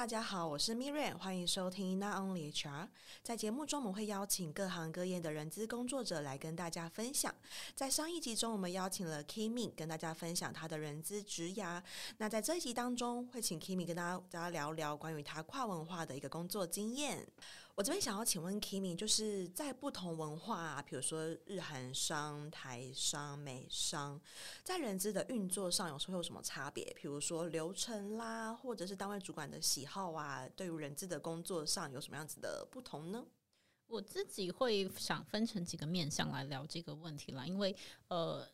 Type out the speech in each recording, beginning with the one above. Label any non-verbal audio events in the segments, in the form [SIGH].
大家好，我是 Miriam，欢迎收听 Not Only HR。在节目中，我们会邀请各行各业的人资工作者来跟大家分享。在上一集中，我们邀请了 Kimi 跟大家分享他的人资职涯。那在这一集当中，会请 Kimi 跟大家大家聊聊关于他跨文化的一个工作经验。我这边想要请问 Kimi，就是在不同文化，比如说日韩商、台商、美商，在人资的运作上，有时候有什么差别？比如说流程啦，或者是单位主管的喜好啊，对于人资的工作上有什么样子的不同呢？我自己会想分成几个面向来聊这个问题啦，因为呃。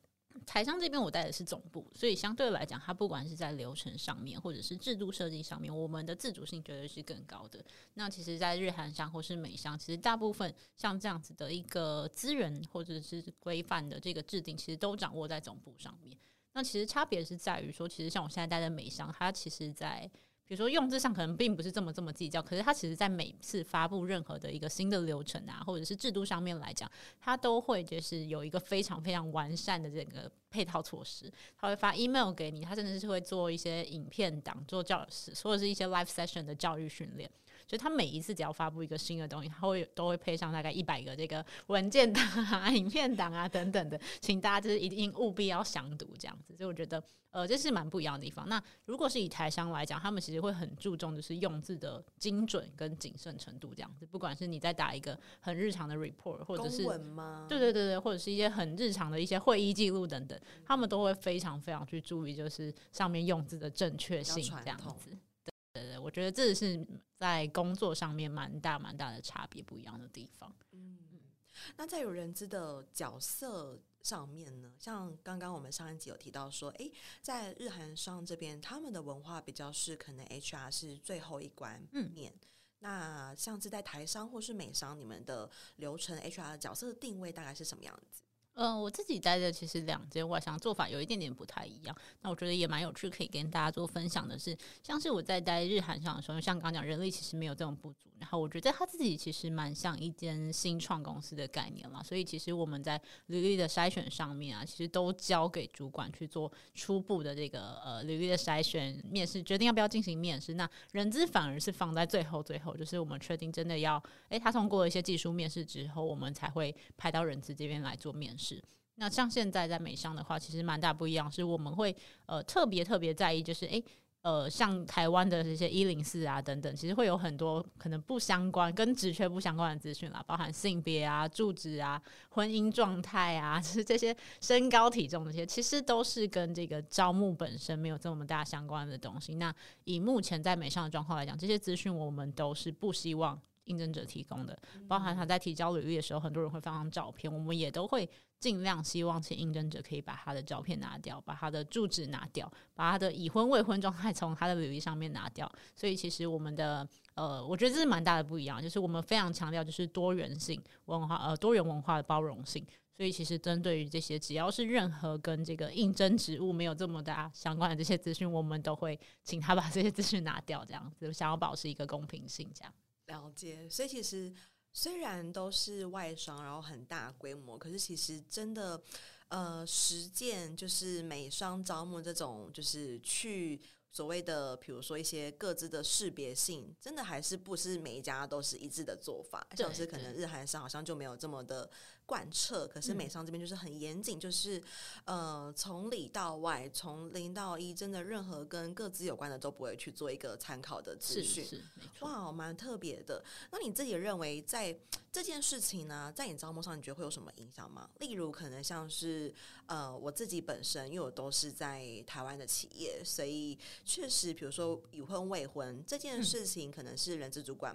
台商这边我带的是总部，所以相对来讲，它不管是在流程上面，或者是制度设计上面，我们的自主性绝对是更高的。那其实，在日韩商或是美商，其实大部分像这样子的一个资源或者是规范的这个制定，其实都掌握在总部上面。那其实差别是在于说，其实像我现在待在美商，它其实在。比如说用字上可能并不是这么这么计较，可是它其实在每次发布任何的一个新的流程啊，或者是制度上面来讲，它都会就是有一个非常非常完善的这个配套措施。它会发 email 给你，它甚至是会做一些影片档，做教室或者是一些 live session 的教育训练。就他每一次只要发布一个新的东西，他会都会配上大概一百个这个 [LAUGHS] 文件档啊、[LAUGHS] 影片档啊等等的，请大家就是一定务必要详读这样子。所以我觉得，呃，这是蛮不一样的地方。那如果是以台商来讲，他们其实会很注重就是用字的精准跟谨慎程度这样子。不管是你在打一个很日常的 report，或者是？对对对对，或者是一些很日常的一些会议记录等等，他们都会非常非常去注意，就是上面用字的正确性这样子。对对，我觉得这是在工作上面蛮大蛮大的差别，不一样的地方。嗯，那在有人知的角色上面呢，像刚刚我们上一集有提到说，诶，在日韩商这边，他们的文化比较是可能 HR 是最后一关面。嗯、那像是在台商或是美商，你们的流程 HR 的角色的定位大概是什么样子？呃，我自己待的其实两间外商做法有一点点不太一样。那我觉得也蛮有趣，可以跟大家做分享的是，像是我在待日韩商的时候，像刚讲人力其实没有这种不足。然后我觉得他自己其实蛮像一间新创公司的概念嘛。所以其实我们在履历的筛选上面啊，其实都交给主管去做初步的这个呃履历的筛选、面试，决定要不要进行面试。那人资反而是放在最后最后，就是我们确定真的要，诶，他通过一些技术面试之后，我们才会派到人资这边来做面试。是，那像现在在美商的话，其实蛮大不一样，是我们会呃特别特别在意，就是诶呃像台湾的这些一零四啊等等，其实会有很多可能不相关、跟职缺不相关的资讯啦，包含性别啊、住址啊、婚姻状态啊，[LAUGHS] 就是这些身高体重这些，其实都是跟这个招募本身没有这么大相关的东西。那以目前在美商的状况来讲，这些资讯我们都是不希望。应征者提供的，包含他在提交履历的时候，很多人会放上照片，我们也都会尽量希望请应征者可以把他的照片拿掉，把他的住址拿掉，把他的已婚未婚状态从他的履历上面拿掉。所以其实我们的呃，我觉得这是蛮大的不一样，就是我们非常强调就是多元性文化，呃，多元文化的包容性。所以其实针对于这些只要是任何跟这个应征职务没有这么大相关的这些资讯，我们都会请他把这些资讯拿掉，这样子想要保持一个公平性，这样。了解，所以其实虽然都是外商，然后很大规模，可是其实真的，呃，实践就是美商招募这种，就是去。所谓的，比如说一些各自的识别性，真的还是不是每一家都是一致的做法。像是可能日韩商好像就没有这么的贯彻，可是美商这边就是很严谨，就是呃从里到外，从零到一，真的任何跟各自有关的都不会去做一个参考的资讯。是，是，哇，蛮特别的。那你自己认为在这件事情呢，在你招募上，你觉得会有什么影响吗？例如，可能像是呃我自己本身，因为我都是在台湾的企业，所以。确实，比如说已婚未婚这件事情，可能是人资主管，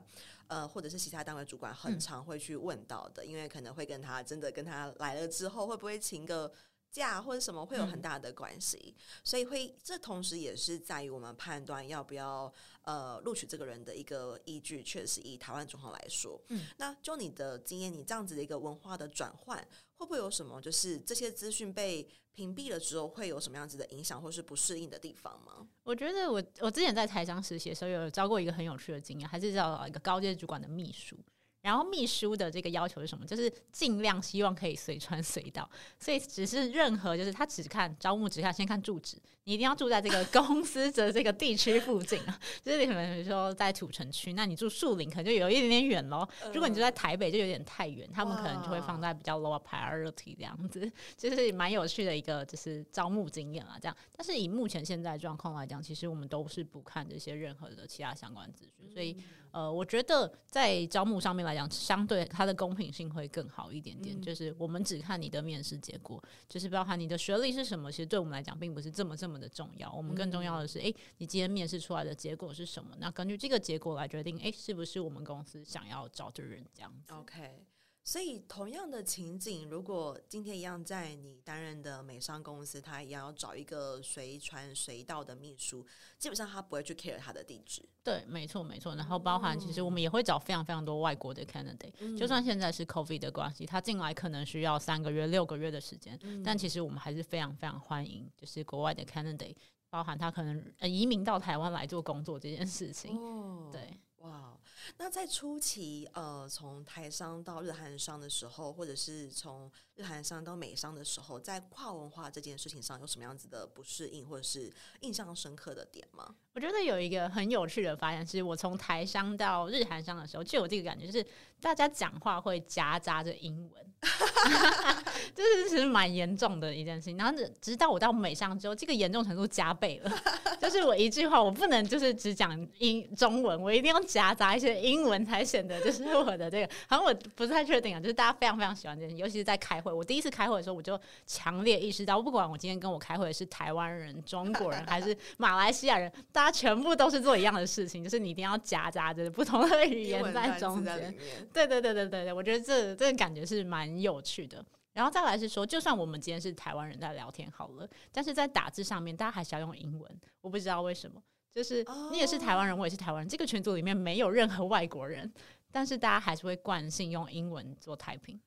嗯、呃，或者是其他单位主管很常会去问到的，嗯、因为可能会跟他真的跟他来了之后，会不会请个假或者什么，会有很大的关系，嗯、所以会这同时也是在于我们判断要不要呃录取这个人的一个依据。确实，以台湾状况来说，嗯，那就你的经验，你这样子的一个文化的转换。会不会有什么，就是这些资讯被屏蔽了之后，会有什么样子的影响，或是不适应的地方吗？我觉得我我之前在台商实习的时候，有招过一个很有趣的经验，还是叫一个高阶主管的秘书。然后秘书的这个要求是什么？就是尽量希望可以随传随到，所以只是任何就是他只看招募，只看先看住址，你一定要住在这个 [LAUGHS] 公司的这个地区附近啊。就是你可能比如说在土城区，那你住树林可能就有一点点远喽。如果你住在台北，就有点太远，他们可能就会放在比较 lower priority 这样子，就是蛮有趣的一个就是招募经验啊。这样，但是以目前现在状况来讲，其实我们都是不看这些任何的其他相关资讯，所以。呃，我觉得在招募上面来讲，相对它的公平性会更好一点点。嗯、就是我们只看你的面试结果，就是包含你的学历是什么，其实对我们来讲并不是这么这么的重要。我们更重要的是，诶、嗯欸，你今天面试出来的结果是什么？那根据这个结果来决定，诶、欸，是不是我们公司想要招的人这样子？OK。所以，同样的情景，如果今天一样在你担任的美商公司，他也要找一个随传随到的秘书，基本上他不会去 care 他的地址。对，没错，没错。然后，包含其实我们也会找非常非常多外国的 candidate，、嗯、就算现在是 COVID 的关系，他进来可能需要三个月、六个月的时间，嗯、但其实我们还是非常非常欢迎，就是国外的 candidate，包含他可能移民到台湾来做工作这件事情。哦、对。哇，那在初期，呃，从台商到日韩商的时候，或者是从日韩商到美商的时候，在跨文化这件事情上，有什么样子的不适应，或者是印象深刻的点吗？我觉得有一个很有趣的发现，是我从台商到日韩商的时候，就有这个感觉，就是大家讲话会夹杂着英文，[LAUGHS] 就是其实蛮严重的一件事情。然后直到我到美商之后，这个严重程度加倍了，[LAUGHS] 就是我一句话我不能就是只讲英中文，我一定要夹杂一些英文，才显得就是我的这个。好像我不太确定啊，就是大家非常非常喜欢这件事，尤其是在开会。我第一次开会的时候，我就强烈意识到，不管我今天跟我开会的是台湾人、中国人还是马来西亚人。大家全部都是做一样的事情，就是你一定要夹杂着不同的语言在中间。[LAUGHS] 对对对对对对，我觉得这这个感觉是蛮有趣的。然后再来是说，就算我们今天是台湾人在聊天好了，但是在打字上面，大家还是要用英文。我不知道为什么，就是你也是台湾人，我也是台湾人，这个群组里面没有任何外国人，但是大家还是会惯性用英文做 typing。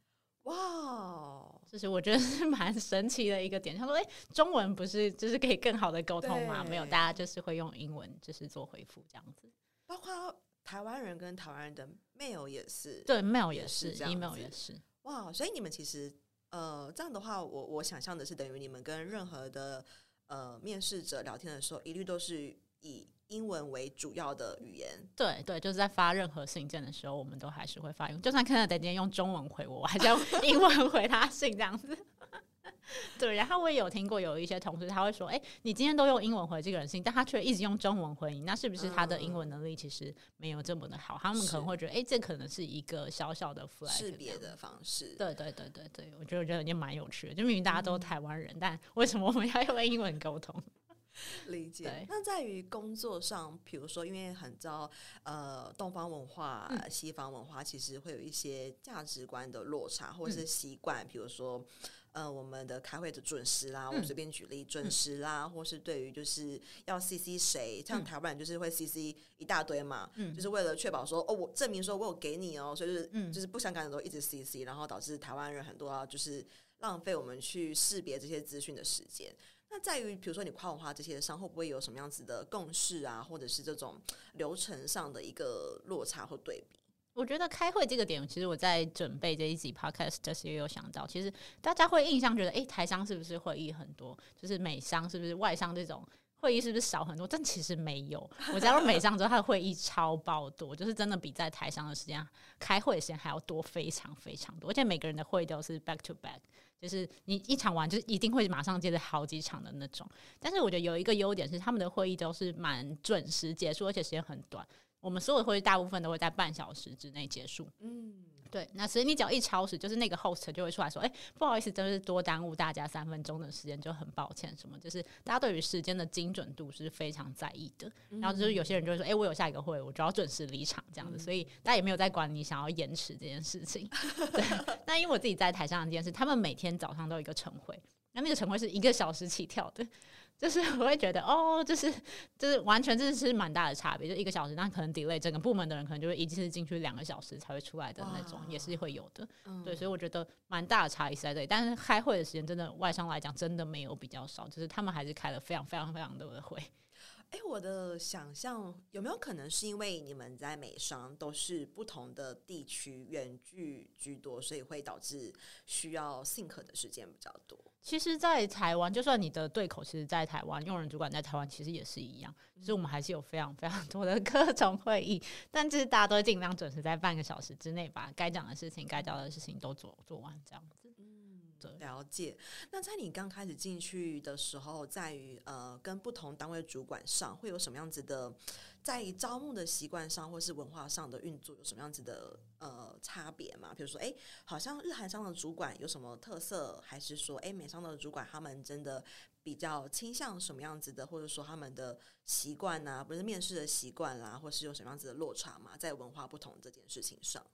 哇就是我觉得是蛮神奇的一个点。他说：“哎、欸，中文不是就是可以更好的沟通吗？没有，大家就是会用英文就是做回复这样子。包括台湾人跟台湾人的 mail 也是，对，mail 也是，email 也是。哇，所以你们其实呃这样的话，我我想象的是等于你们跟任何的呃面试者聊天的时候，一律都是以。”英文为主要的语言，对对，就是在发任何信件的时候，我们都还是会发用。就算看到等今天用中文回我，我还是要用 [LAUGHS] 英文回他信这样子。对，然后我也有听过有一些同事他会说：“哎，你今天都用英文回这个人信，但他却一直用中文回你，那是不是他的英文能力其实没有这么的好？”他们可能会觉得：“哎，这可能是一个小小的 flag 识别的方式。”对对对对对，我觉得我觉得也蛮有趣的。就明明大家都是台湾人，嗯、但为什么我们要用英文沟通？理解。那在于工作上，比如说，因为很早，呃，东方文化、嗯、西方文化其实会有一些价值观的落差，或者是习惯，比如说，呃，我们的开会的准时啦，嗯、我随便举例，准时啦，嗯、或是对于就是要 CC 谁，像台湾人就是会 CC 一大堆嘛，嗯、就是为了确保说，哦，我证明说我有给你哦，所以就是，嗯、就是不相干的都一直 CC，然后导致台湾人很多要就是浪费我们去识别这些资讯的时间。那在于，比如说你跨文化这些商，会不会有什么样子的共识啊，或者是这种流程上的一个落差或对比？我觉得开会这个点，其实我在准备这一集 podcast 的时候也有想到，其实大家会印象觉得，诶，台商是不是会议很多？就是美商是不是外商这种会议是不是少很多？但其实没有。我加入美商之后，他的会议超爆多，就是真的比在台商的时间开会的时间还要多，非常非常多，而且每个人的会都是 back to back。就是你一场完，就是一定会马上接着好几场的那种。但是我觉得有一个优点是，他们的会议都是蛮准时结束，而且时间很短。我们所有的会议大部分都会在半小时之内结束。嗯。对，那所以你只要一超时，就是那个 host 就会出来说：“哎，不好意思，真是多耽误大家三分钟的时间，就很抱歉。”什么就是大家对于时间的精准度是非常在意的。然后就是有些人就会说：“哎，我有下一个会，我就要准时离场。”这样子，所以大家也没有在管你想要延迟这件事情。[LAUGHS] 对，那因为我自己在台上的这件事，他们每天早上都有一个晨会，那那个晨会是一个小时起跳的。就是 [LAUGHS] 我会觉得哦，就是就是完全这是蛮大的差别，就一个小时，那可能 delay 整个部门的人可能就会一次进去两个小时才会出来的那种，也是会有的。嗯、对，所以我觉得蛮大的差异在这里。但是开会的时间真的外商来讲真的没有比较少，就是他们还是开了非常非常非常多的会。哎，我的想象有没有可能是因为你们在美商都是不同的地区远距居多，所以会导致需要 think 的时间比较多？其实，在台湾，就算你的对口其实，在台湾，用人主管在台湾，其实也是一样。所以我们还是有非常非常多的 [LAUGHS] 各种会议，但就是大家都尽量准时在半个小时之内把该讲的事情、该交的事情都做做完，这样子。了解。那在你刚开始进去的时候，在于呃跟不同单位主管上会有什么样子的，在招募的习惯上或是文化上的运作有什么样子的呃差别吗？比如说，哎，好像日韩商的主管有什么特色，还是说，哎，美商的主管他们真的比较倾向什么样子的，或者说他们的习惯啊，不是面试的习惯啦，或是有什么样子的落差吗？在文化不同这件事情上。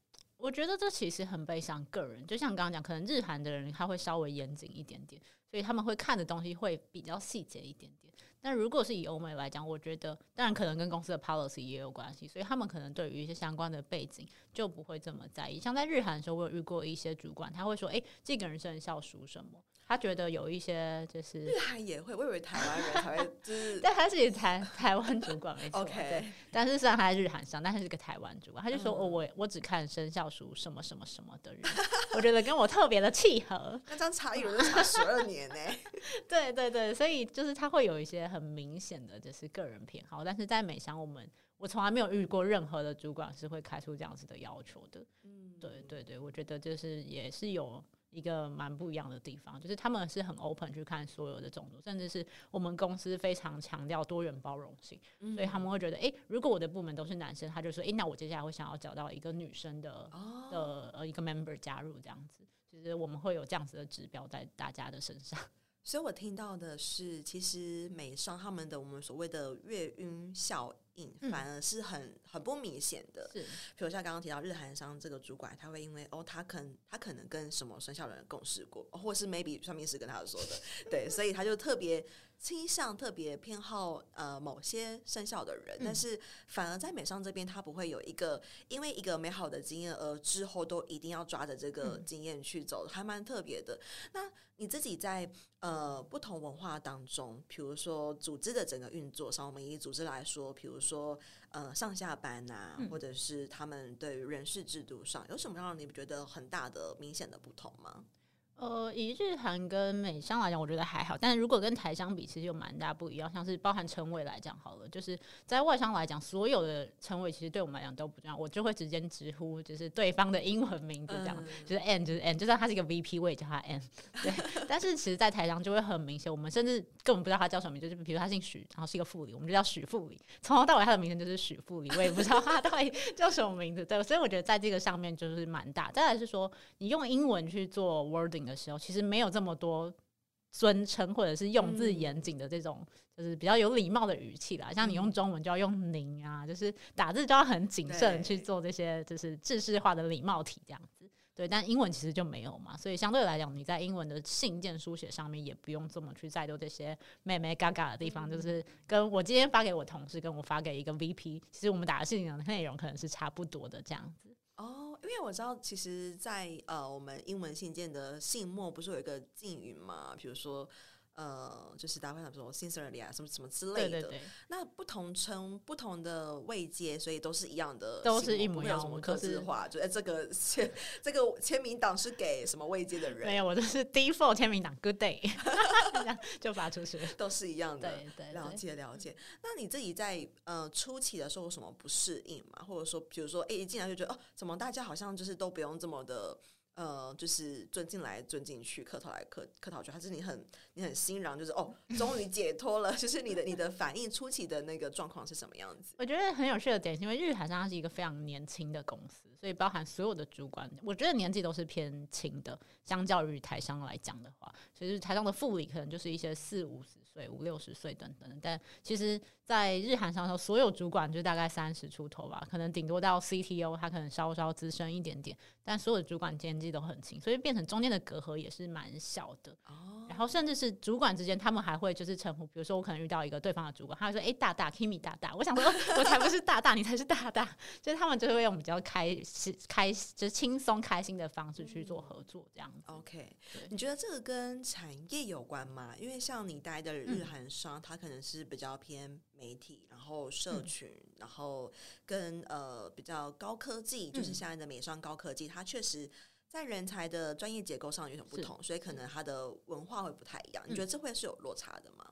我觉得这其实很悲伤个人，就像刚刚讲，可能日韩的人他会稍微严谨一点点，所以他们会看的东西会比较细节一点点。但如果是以欧美来讲，我觉得当然可能跟公司的 policy 也有关系，所以他们可能对于一些相关的背景就不会这么在意。像在日韩的时候，我有遇过一些主管，他会说：“哎，这个人生肖属什么？”他觉得有一些就是日韩也会，我以为台湾人才会，[LAUGHS] 就是但他是台台湾主管没错，OK，对。但是虽然他在日韩上，但他是个台湾主管，他就说：“哦，我我只看生肖属什么什么什么的人，我觉得跟我特别的契合。”那这样差一轮就差十二年呢？[LAUGHS] 对对对，所以就是他会有一些很明显的就是个人偏好，但是在美商，我们我从来没有遇过任何的主管是会开出这样子的要求的。嗯，对对对，我觉得就是也是有。一个蛮不一样的地方，就是他们是很 open 去看所有的种族，甚至是我们公司非常强调多元包容性，嗯、所以他们会觉得，诶、欸，如果我的部门都是男生，他就说，诶、欸，那我接下来会想要找到一个女生的、哦、的呃一个 member 加入这样子，其实我们会有这样子的指标在大家的身上。所以我听到的是，其实美商他们的我们所谓的月晕效应，反而是很、嗯、很不明显的。是，比如像刚刚提到日韩商这个主管，他会因为哦，他可能他可能跟什么生肖的人共事过，或是 maybe 算命师跟他说的，[LAUGHS] 对，所以他就特别倾向、特别偏好呃某些生肖的人。嗯、但是反而在美商这边，他不会有一个因为一个美好的经验而之后都一定要抓着这个经验去走，还蛮特别的。那你自己在呃不同文化当中，比如说组织的整个运作上，我们以组织来说，比如说呃上下班啊，或者是他们对于人事制度上，有什么让你觉得很大的明显的不同吗？呃，以日韩跟美商来讲，我觉得还好。但是如果跟台商比，其实有蛮大不一样。像是包含称谓来讲，好了，就是在外商来讲，所有的称谓其实对我们来讲都不重要。我就会直接直呼就是对方的英文名字，这样、嗯、就是 N 就是 N，就算他是一个 VP，我也叫他 N。对。但是其实，在台商就会很明显，我们甚至根本不知道他叫什么名字，就是比如他姓许，然后是一个副理，我们就叫许副理。从头到尾他的名称就是许副理，我也不知道他到底叫什么名字。对，所以我觉得在这个上面就是蛮大。再来是说，你用英文去做 wording。的时候，其实没有这么多尊称或者是用字严谨的这种，就是比较有礼貌的语气啦。像你用中文就要用您啊，就是打字就要很谨慎去做这些，就是制式化的礼貌体这样子。对，但英文其实就没有嘛，所以相对来讲，你在英文的信件书写上面也不用这么去再多这些妹妹嘎嘎的地方。就是跟我今天发给我同事，跟我发给一个 VP，其实我们打的信的内容可能是差不多的这样子。因为我知道，其实在，在呃，我们英文信件的信末不是有一个敬语嘛？比如说。呃，就是大家会想说 sincerely 啊，什么什么之类的。对对对。那不同称不同的位阶，所以都是一样的，都是一模一样。什么刻字化？就哎，这个签这个签名档是给什么位阶的人？没有，我这是 [LAUGHS] default 签名档，Good day，[LAUGHS] 这样就发出去，都是一样的。对对，对，了解了解。那你自己在呃初期的时候有什么不适应吗？或者说，比如说，哎，一进来就觉得哦，怎么大家好像就是都不用这么的。呃，就是钻进来，钻进去，客套来客客套去，还是你很你很欣然，就是哦，[LAUGHS] 终于解脱了。[LAUGHS] 就是你的你的反应初期的那个状况是什么样子？我觉得很有趣的点，因为日韩商是一个非常年轻的公司，所以包含所有的主管，我觉得年纪都是偏轻的。相较于台商来讲的话，所以台商的副理可能就是一些四五十岁、五六十岁等等。但其实，在日韩商的时候，所有主管就大概三十出头吧，可能顶多到 CTO，他可能稍稍资深一点点，但所有的主管年纪都很轻，所以变成中间的隔阂也是蛮小的。哦，然后甚至是至主管之间，他们还会就是称呼，比如说我可能遇到一个对方的主管，他会说：“哎、欸，大大，Kimi 大大。”我想说，我才不是大大，你才是大大。就是他们就会用比较开是开就是轻松开心的方式去做合作，这样子。OK，你觉得这个跟产业有关吗？因为像你待的日韩商，嗯、它可能是比较偏媒体，然后社群，嗯、然后跟呃比较高科技，就是现在的美商高科技，它确实。在人才的专业结构上有点不同，所以可能他的文化会不太一样。你觉得这会是有落差的吗？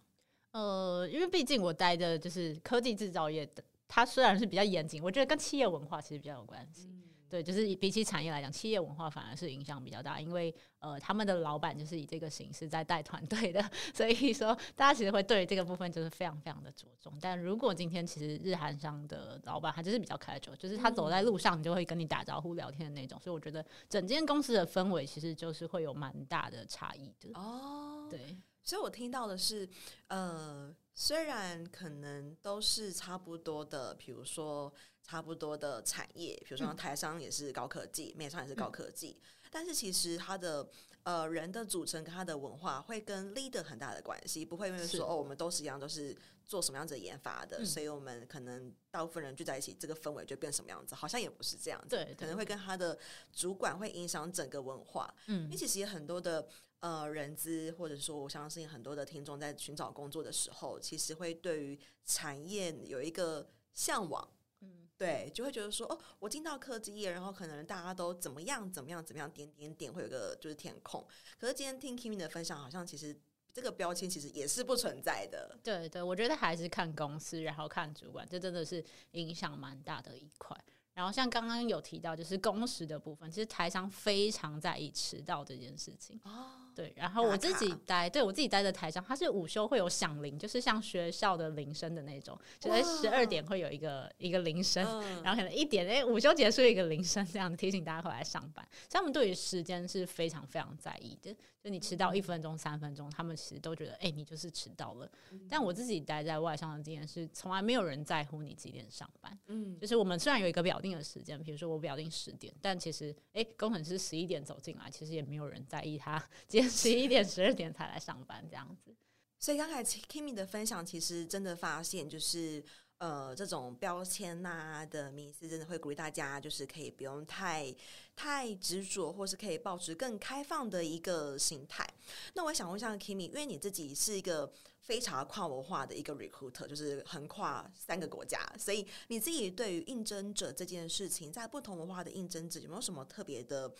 呃，因为毕竟我待的就是科技制造业的，它虽然是比较严谨，我觉得跟企业文化其实比较有关系。嗯对，就是比起产业来讲，企业文化反而是影响比较大，因为呃，他们的老板就是以这个形式在带团队的，[LAUGHS] 所以说大家其实会对这个部分就是非常非常的着重。但如果今天其实日韩商的老板他就是比较开 l，就是他走在路上，你就会跟你打招呼聊天的那种，所以我觉得整间公司的氛围其实就是会有蛮大的差异的。哦，对，所以我听到的是，呃，虽然可能都是差不多的，比如说。差不多的产业，比如说台商也是高科技，美商、嗯、也是高科技，嗯、但是其实它的呃人的组成跟它的文化会跟 leader 很大的关系，不会因为说哦我们都是一样都是做什么样子的研发的，嗯、所以我们可能大部分人聚在一起，这个氛围就变什么样子，好像也不是这样子，对，可能会跟他的主管会影响整个文化，嗯，因为其实也很多的呃人资或者说我相信很多的听众在寻找工作的时候，其实会对于产业有一个向往。嗯对，就会觉得说，哦，我进到科技业，然后可能大家都怎么样怎么样怎么样，点点点，会有个就是填空。可是今天听 Kimi 的分享，好像其实这个标签其实也是不存在的。对对，我觉得还是看公司，然后看主管，这真的是影响蛮大的一块。然后像刚刚有提到，就是工时的部分，其实台商非常在意迟到这件事情。哦。对，然后我自己待，对我自己待在台上，它是午休会有响铃，就是像学校的铃声的那种，就在十二点会有一个一个铃声，嗯、然后可能一点哎午休结束一个铃声，这样提醒大家回来上班。他们对于时间是非常非常在意的，就你迟到一分钟、三分钟，他们其实都觉得哎你就是迟到了。但我自己待在外商的经验是，从来没有人在乎你几点上班。嗯，就是我们虽然有一个表定的时间，比如说我表定十点，但其实哎工程师十一点走进来，其实也没有人在意他 [LAUGHS] 今天。[LAUGHS] 十一点、十二点才来上班，这样子。所以刚才 Kimi 的分享，其实真的发现，就是呃，这种标签呐的迷思，真的会鼓励大家，就是可以不用太太执着，或是可以保持更开放的一个心态。那我想问一下 Kimi，因为你自己是一个非常跨文化的一个 recruiter，就是横跨三个国家，所以你自己对于应征者这件事情，在不同文化的应征者有没有什么特别的？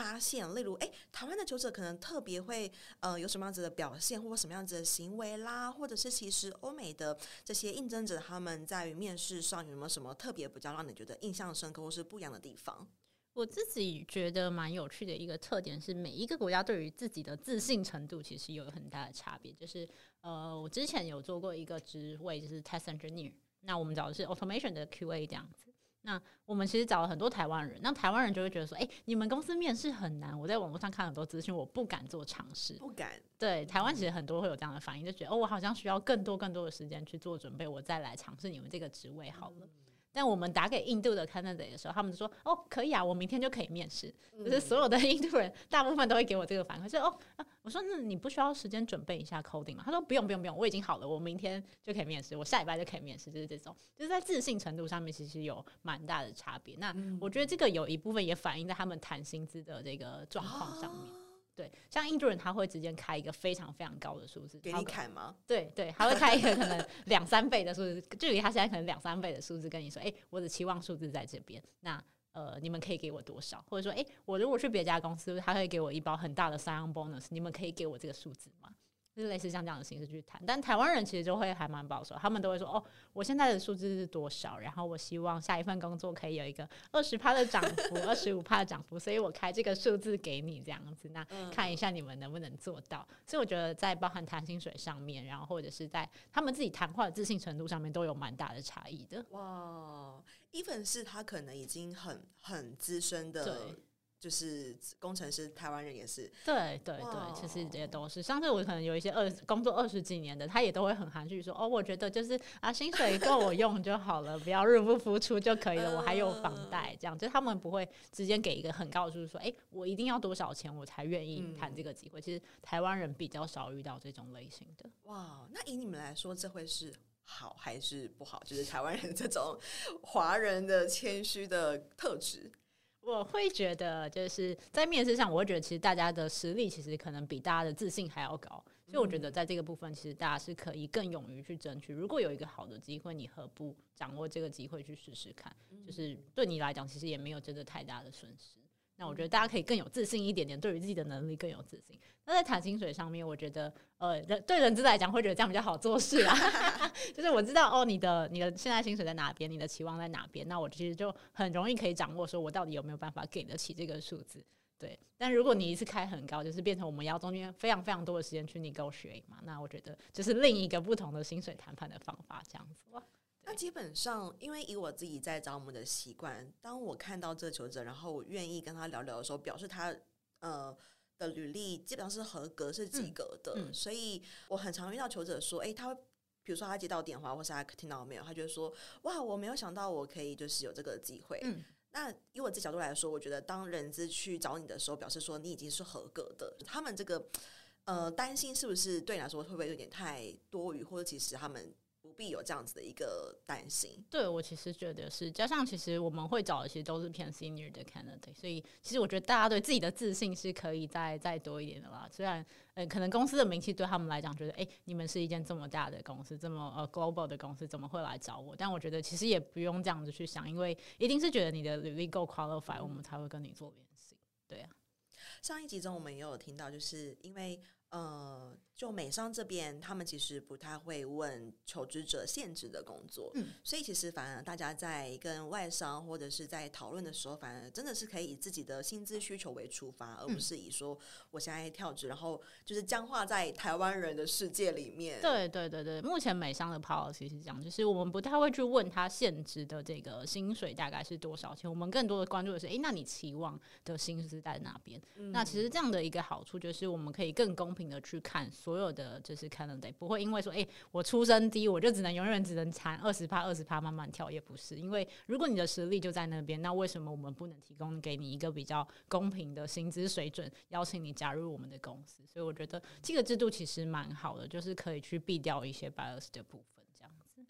发现，例如，哎，台湾的求职可能特别会，呃，有什么样子的表现，或什么样子的行为啦，或者是其实欧美的这些应征者，他们在于面试上有没有什么特别比较让你觉得印象深刻或是不一样的地方？我自己觉得蛮有趣的一个特点是，每一个国家对于自己的自信程度其实有很大的差别。就是，呃，我之前有做过一个职位，就是 test engineer，那我们找的是 automation 的 QA 这样子。那我们其实找了很多台湾人，那台湾人就会觉得说，哎、欸，你们公司面试很难。我在网络上看很多资讯，我不敢做尝试，不敢。对，台湾其实很多会有这样的反应，就觉得哦，我好像需要更多更多的时间去做准备，我再来尝试你们这个职位好了。嗯但我们打给印度的 candidate 的时候，他们就说：“哦，可以啊，我明天就可以面试。嗯”就是所有的 [LAUGHS] 印度人大部分都会给我这个反馈，说：“哦，啊、我说那你不需要时间准备一下 coding 吗？”他说：“不用，不用，不用，我已经好了，我明天就可以面试，我下礼拜就可以面试。”就是这种，就是在自信程度上面其实有蛮大的差别。那我觉得这个有一部分也反映在他们谈薪资的这个状况上面。对，像印度人他会直接开一个非常非常高的数字给你砍吗？对对，他会开一个可能两三倍的数字，[LAUGHS] 距离他现在可能两三倍的数字跟你说，哎，我的期望数字在这边，那呃，你们可以给我多少？或者说，哎，我如果去别家公司，他会给我一包很大的 sign-on bonus，你们可以给我这个数字吗？就是类似像这样的形式去谈，但台湾人其实就会还蛮保守，他们都会说哦，我现在的数字是多少，然后我希望下一份工作可以有一个二十趴的涨幅，二十五趴的涨幅，所以我开这个数字给你这样子，那看一下你们能不能做到。所以我觉得在包含谈薪水上面，然后或者是在他们自己谈话的自信程度上面，都有蛮大的差异的。哇，even 是他可能已经很很资深的。就是工程师，台湾人也是。对对对，其实这些都是。上次我可能有一些二工作二十几年的，他也都会很含蓄说：“哦，我觉得就是啊，薪水够我用就好了，不要入不敷出就可以了。我还有房贷，这样就他们不会直接给一个很高的，就是说，哎，我一定要多少钱我才愿意谈这个机会。嗯”其实台湾人比较少遇到这种类型的。哇，那以你们来说，这会是好还是不好？就是台湾人这种华人的谦虚的特质。我会觉得，就是在面试上，我会觉得其实大家的实力其实可能比大家的自信还要高，所以我觉得在这个部分，其实大家是可以更勇于去争取。如果有一个好的机会，你何不掌握这个机会去试试看？就是对你来讲，其实也没有真的太大的损失。那我觉得大家可以更有自信一点点，对于自己的能力更有自信。那在谈薪水上面，我觉得呃，人对人资来讲会觉得这样比较好做事啊。[LAUGHS] 就是我知道哦，你的你的现在薪水在哪边，你的期望在哪边，那我其实就很容易可以掌握，说我到底有没有办法给得起这个数字。对，但如果你一次开很高，就是变成我们要中间非常非常多的时间去 negotiate 嘛，那我觉得就是另一个不同的薪水谈判的方法，这样子。那基本上，因为以我自己在找我们的习惯，当我看到这个求职者，然后我愿意跟他聊聊的时候，表示他呃的履历基本上是合格，是及格的。嗯嗯、所以我很常遇到求职者说，诶、欸，他会比如说他接到电话，或是他听到没有，他就说，哇，我没有想到我可以就是有这个机会。嗯、那以我这角度来说，我觉得当人资去找你的时候，表示说你已经是合格的。他们这个呃担心是不是对你来说会不会有点太多余，或者其实他们。不必有这样子的一个担心。对，我其实觉得是，加上其实我们会找的其实都是偏 senior 的 candidate，所以其实我觉得大家对自己的自信是可以再再多一点的啦。虽然呃，可能公司的名气对他们来讲，觉得哎，你们是一间这么大的公司，这么呃 global 的公司，怎么会来找我？但我觉得其实也不用这样子去想，因为一定是觉得你的履历够 qualify，我们才会跟你做联系。对啊，上一集中我们也有听到，就是因为。呃，就美商这边，他们其实不太会问求职者限制的工作，嗯，所以其实反而大家在跟外商或者是在讨论的时候，反而真的是可以以自己的薪资需求为出发，而不是以说我现在跳职，然后就是僵化在台湾人的世界里面。对对对对，目前美商的 policy 是这样，就是我们不太会去问他现职的这个薪水大概是多少钱，我们更多的关注的是，哎，那你期望的薪资在哪边？嗯，那其实这样的一个好处就是我们可以更公平的去看所有的就是 candidate，不会因为说，哎、我出身低，我就只能永远只能残二十趴二十趴慢慢跳，也不是。因为如果你的实力就在那边，那为什么我们不能提供给你一个比较公平的薪资水准，邀请你加入我们的公司？所以我觉得这个制度其实蛮好的，就是可以去避掉一些 bias 的部分，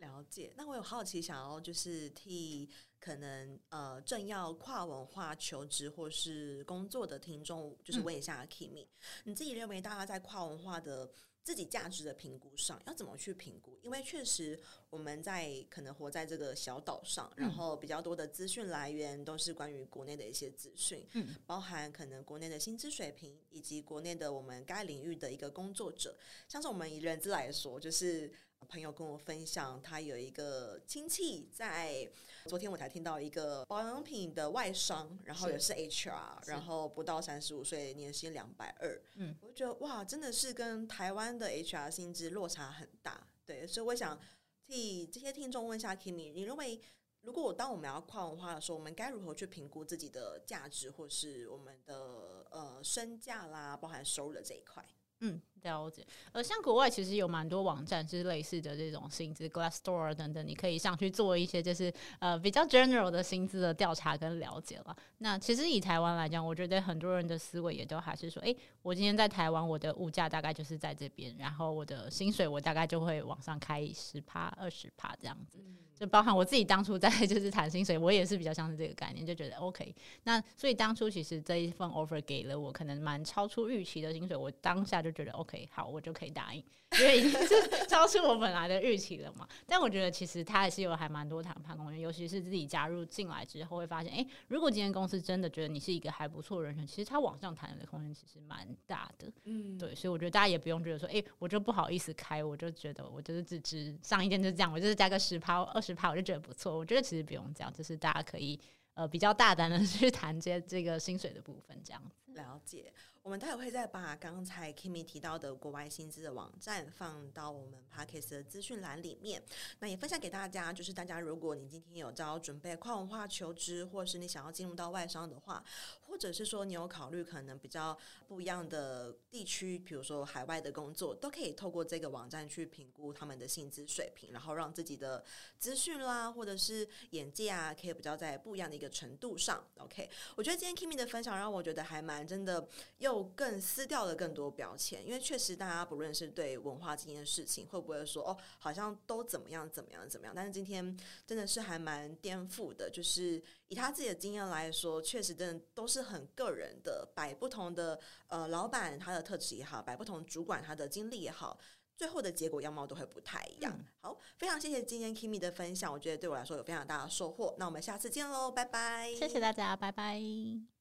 了解。那我有好奇，想要就是替。可能呃，正要跨文化求职或是工作的听众，就是问一下 Kimi，、嗯、你自己认为大家在跨文化的自己价值的评估上，要怎么去评估？因为确实我们在可能活在这个小岛上，然后比较多的资讯来源都是关于国内的一些资讯，嗯，包含可能国内的薪资水平，以及国内的我们该领域的一个工作者，像是我们以人资来说，就是。朋友跟我分享，他有一个亲戚在昨天我才听到一个保养品的外商，然后也是 HR，是然后不到三十五岁，年薪两百二。嗯，我就觉得哇，真的是跟台湾的 HR 薪资落差很大。对，所以我想替这些听众问一下 Kimi，你认为如果我当我们要跨文化的时候，我们该如何去评估自己的价值，或是我们的呃身价啦，包含收入的这一块？嗯。了解，呃，像国外其实有蛮多网站是类似的这种薪资，Glassdoor 等等，你可以上去做一些就是呃比较 general 的薪资的调查跟了解了。那其实以台湾来讲，我觉得很多人的思维也都还是说，诶，我今天在台湾，我的物价大概就是在这边，然后我的薪水我大概就会往上开十趴、二十趴这样子。就包含我自己当初在 [LAUGHS] 就是谈薪水，我也是比较像是这个概念，就觉得 OK。那所以当初其实这一份 offer 给了我可能蛮超出预期的薪水，我当下就觉得 OK。可以，好，我就可以答应，因为已经是 [LAUGHS] 超出我本来的预期了嘛。但我觉得其实他还是有还蛮多谈判空间，尤其是自己加入进来之后，会发现，哎、欸，如果今天公司真的觉得你是一个还不错的人选，其实他往上谈的空间其实蛮大的。嗯，对，所以我觉得大家也不用觉得说，哎、欸，我就不好意思开，我就觉得我就是只只上一件就这样，我就是加个十趴、二十趴，我就觉得不错。我觉得其实不用这样，就是大家可以呃比较大胆的 [LAUGHS] 去谈这这个薪水的部分，这样子。了解。我们待会会再把刚才 Kimmy 提到的国外薪资的网站放到我们 Podcast 的资讯栏里面。那也分享给大家，就是大家如果你今天有在准备跨文化求职，或是你想要进入到外商的话，或者是说你有考虑可能比较不一样的地区，比如说海外的工作，都可以透过这个网站去评估他们的薪资水平，然后让自己的资讯啦，或者是眼界啊，可以比较在不一样的一个程度上。OK，我觉得今天 Kimmy 的分享让我觉得还蛮真的又更撕掉了更多标签，因为确实大家不论是对文化这件事情，会不会说哦，好像都怎么样怎么样怎么样？但是今天真的是还蛮颠覆的，就是以他自己的经验来说，确实真的都是很个人的，摆不同的呃老板他的特质也好，摆不同主管他的经历也好，最后的结果样貌都会不太一样。嗯、好，非常谢谢今天 Kimmy 的分享，我觉得对我来说有非常大的收获。那我们下次见喽，拜拜！谢谢大家，拜拜。